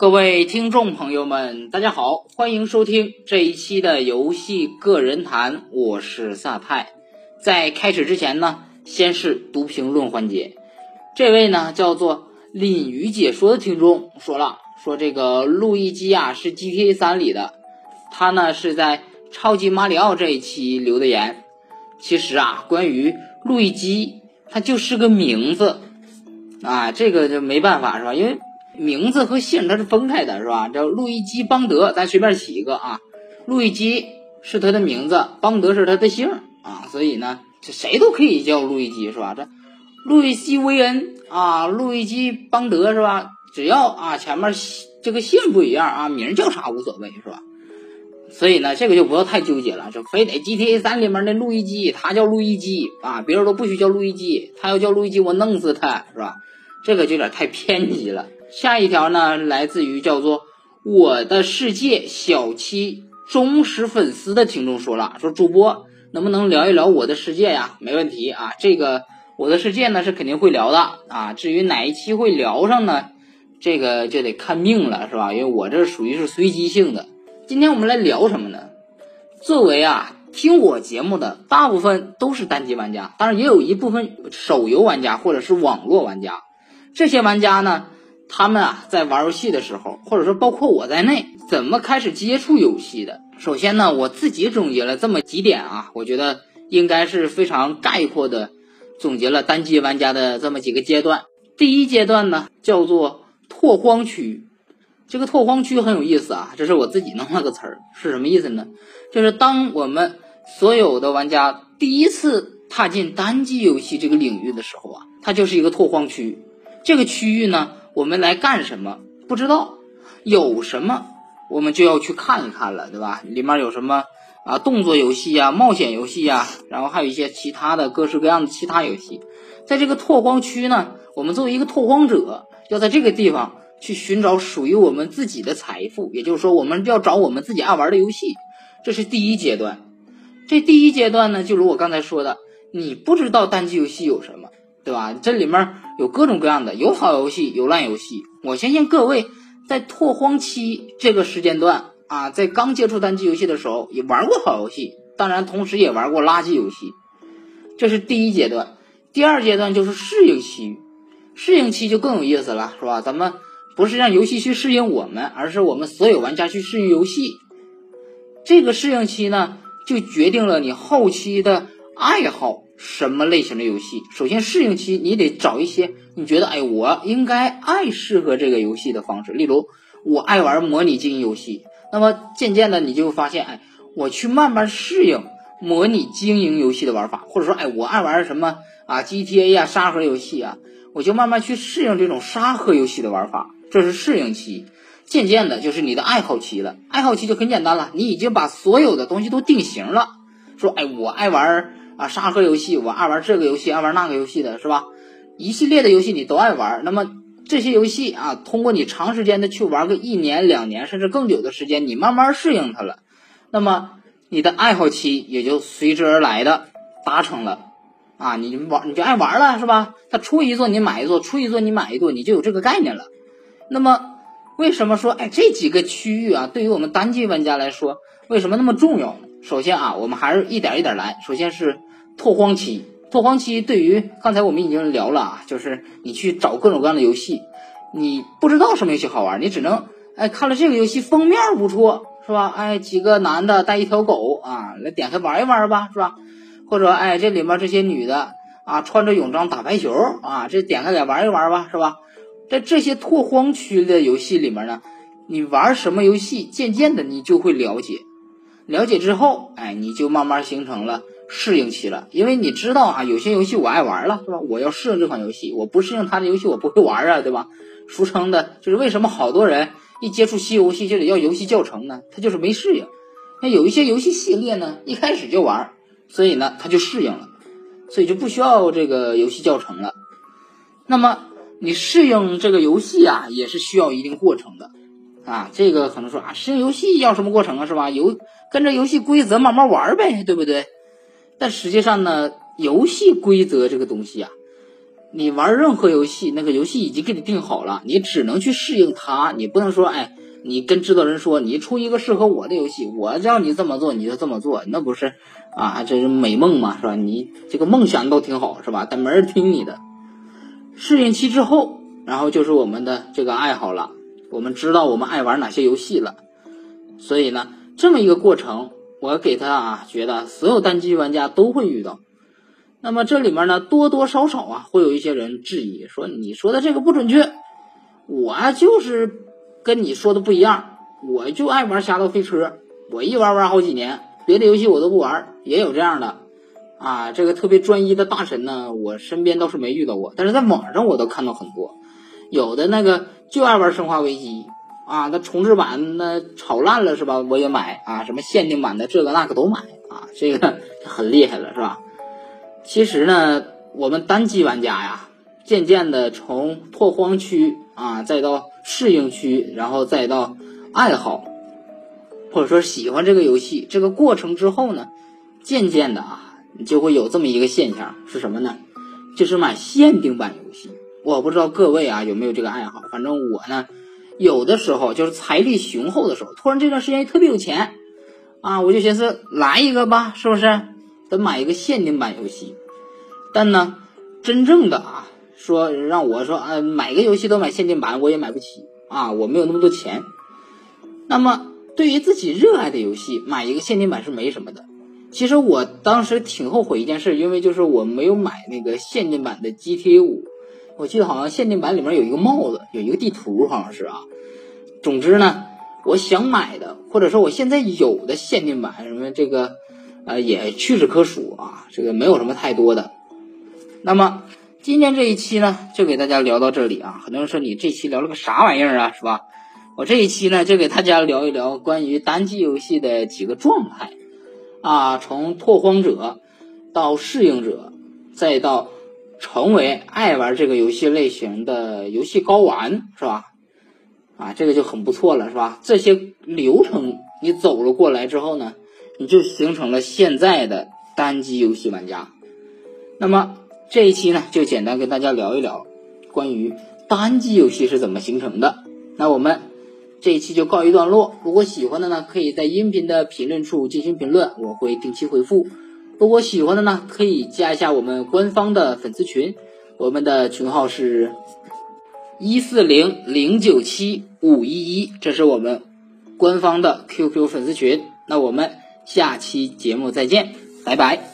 各位听众朋友们，大家好，欢迎收听这一期的游戏个人谈，我是萨派。在开始之前呢，先是读评论环节。这位呢叫做鲤鱼解说的听众说了，说这个路易基啊是 GTA 三里的，他呢是在超级马里奥这一期留的言。其实啊，关于路易基，他就是个名字啊，这个就没办法是吧？因为名字和姓它是分开的，是吧？叫路易基邦德，咱随便起一个啊。路易基是他的名字，邦德是他的姓啊，所以呢，这谁都可以叫路易基，是吧？这路易基维恩啊，路易基邦德是吧？只要啊前面这个姓不一样啊，名叫啥无所谓，是吧？所以呢，这个就不要太纠结了，就非得 GTA 三里面的路易基，他叫路易基啊，别人都不许叫路易基，他要叫路易基，我弄死他，是吧？这个就有点太偏激了。下一条呢，来自于叫做“我的世界小七忠实粉丝”的听众说了，说主播能不能聊一聊我的世界呀？没问题啊，这个我的世界呢是肯定会聊的啊。至于哪一期会聊上呢，这个就得看命了，是吧？因为我这属于是随机性的。今天我们来聊什么呢？作为啊听我节目的大部分都是单机玩家，当然也有一部分手游玩家或者是网络玩家，这些玩家呢。他们啊，在玩游戏的时候，或者说包括我在内，怎么开始接触游戏的？首先呢，我自己总结了这么几点啊，我觉得应该是非常概括的总结了单机玩家的这么几个阶段。第一阶段呢，叫做拓荒区。这个拓荒区很有意思啊，这是我自己弄了个词儿，是什么意思呢？就是当我们所有的玩家第一次踏进单机游戏这个领域的时候啊，它就是一个拓荒区。这个区域呢。我们来干什么？不知道有什么，我们就要去看一看了，对吧？里面有什么啊？动作游戏呀，冒险游戏呀，然后还有一些其他的各式各样的其他游戏。在这个拓荒区呢，我们作为一个拓荒者，要在这个地方去寻找属于我们自己的财富。也就是说，我们要找我们自己爱玩的游戏。这是第一阶段。这第一阶段呢，就如我刚才说的，你不知道单机游戏有什么。对吧？这里面有各种各样的，有好游戏，有烂游戏。我相信各位在拓荒期这个时间段啊，在刚接触单机游戏的时候，也玩过好游戏，当然同时也玩过垃圾游戏。这是第一阶段，第二阶段就是适应期，适应期就更有意思了，是吧？咱们不是让游戏去适应我们，而是我们所有玩家去适应游戏。这个适应期呢，就决定了你后期的爱好。什么类型的游戏？首先适应期，你得找一些你觉得，哎，我应该爱适合这个游戏的方式。例如，我爱玩模拟经营游戏，那么渐渐的你就会发现，哎，我去慢慢适应模拟经营游戏的玩法，或者说，哎，我爱玩什么啊，GTA 呀，沙盒游戏啊，我就慢慢去适应这种沙盒游戏的玩法。这是适应期，渐渐的就是你的爱好期了。爱好期就很简单了，你已经把所有的东西都定型了，说，哎，我爱玩。啊，沙盒游戏，我爱玩这个游戏，爱玩那个游戏的是吧？一系列的游戏你都爱玩，那么这些游戏啊，通过你长时间的去玩个一年、两年，甚至更久的时间，你慢慢适应它了，那么你的爱好期也就随之而来的达成了。啊，你玩你就爱玩了是吧？他出一座你买一座，出一座你买一座，你就有这个概念了。那么为什么说哎这几个区域啊，对于我们单机玩家来说，为什么那么重要？首先啊，我们还是一点一点来。首先是。拓荒期，拓荒期对于刚才我们已经聊了啊，就是你去找各种各样的游戏，你不知道什么游戏好玩，你只能哎看了这个游戏封面不错是吧？哎几个男的带一条狗啊，来点开玩一玩吧是吧？或者哎这里面这些女的啊穿着泳装打排球啊，这点开来玩一玩吧是吧？在这些拓荒区的游戏里面呢，你玩什么游戏，渐渐的你就会了解，了解之后哎你就慢慢形成了。适应期了，因为你知道啊，有些游戏我爱玩了，是吧？我要适应这款游戏，我不适应它的游戏，我不会玩啊，对吧？俗称的就是为什么好多人一接触新游戏就得要游戏教程呢？他就是没适应。那有一些游戏系列呢，一开始就玩，所以呢他就适应了，所以就不需要这个游戏教程了。那么你适应这个游戏啊，也是需要一定过程的啊。这个可能说啊，适应游戏要什么过程啊，是吧？游跟着游戏规则慢慢玩呗，对不对？但实际上呢，游戏规则这个东西啊，你玩任何游戏，那个游戏已经给你定好了，你只能去适应它。你不能说，哎，你跟制作人说，你出一个适合我的游戏，我让你这么做，你就这么做，那不是啊？这是美梦嘛，是吧？你这个梦想都挺好，是吧？但没人听你的。适应期之后，然后就是我们的这个爱好了。我们知道我们爱玩哪些游戏了，所以呢，这么一个过程，我给他啊，觉得所有单机玩家都会遇到。那么这里面呢，多多少少啊，会有一些人质疑说：“你说的这个不准确，我就是跟你说的不一样，我就爱玩《侠盗飞车》，我一玩玩好几年，别的游戏我都不玩。”也有这样的啊，这个特别专一的大神呢，我身边倒是没遇到过，但是在网上我都看到很多，有的那个就爱玩《生化危机》啊，那重置版那炒烂了是吧？我也买啊，什么限定版的这个那个都买啊，这个 很厉害了是吧？其实呢，我们单机玩家呀，渐渐的从拓荒区啊，再到适应区，然后再到爱好，或者说喜欢这个游戏这个过程之后呢，渐渐的啊，你就会有这么一个现象，是什么呢？就是买限定版游戏。我不知道各位啊有没有这个爱好，反正我呢，有的时候就是财力雄厚的时候，突然这段时间特别有钱啊，我就寻思来一个吧，是不是？得买一个限定版游戏，但呢，真正的啊，说让我说啊，买个游戏都买限定版，我也买不起啊，我没有那么多钱。那么，对于自己热爱的游戏，买一个限定版是没什么的。其实我当时挺后悔一件事，因为就是我没有买那个限定版的 GTA 五。我记得好像限定版里面有一个帽子，有一个地图，好像是啊。总之呢，我想买的，或者说我现在有的限定版，什么这个。呃，也屈指可数啊，这个没有什么太多的。那么今天这一期呢，就给大家聊到这里啊。很多人说你这期聊了个啥玩意儿啊，是吧？我这一期呢，就给大家聊一聊关于单机游戏的几个状态啊，从拓荒者到适应者，再到成为爱玩这个游戏类型的游戏高玩，是吧？啊，这个就很不错了，是吧？这些流程你走了过来之后呢？你就形成了现在的单机游戏玩家。那么这一期呢，就简单跟大家聊一聊关于单机游戏是怎么形成的。那我们这一期就告一段落。如果喜欢的呢，可以在音频的评论处进行评论，我会定期回复。如果喜欢的呢，可以加一下我们官方的粉丝群，我们的群号是一四零零九七五一一，这是我们官方的 QQ 粉丝群。那我们。下期节目再见，拜拜。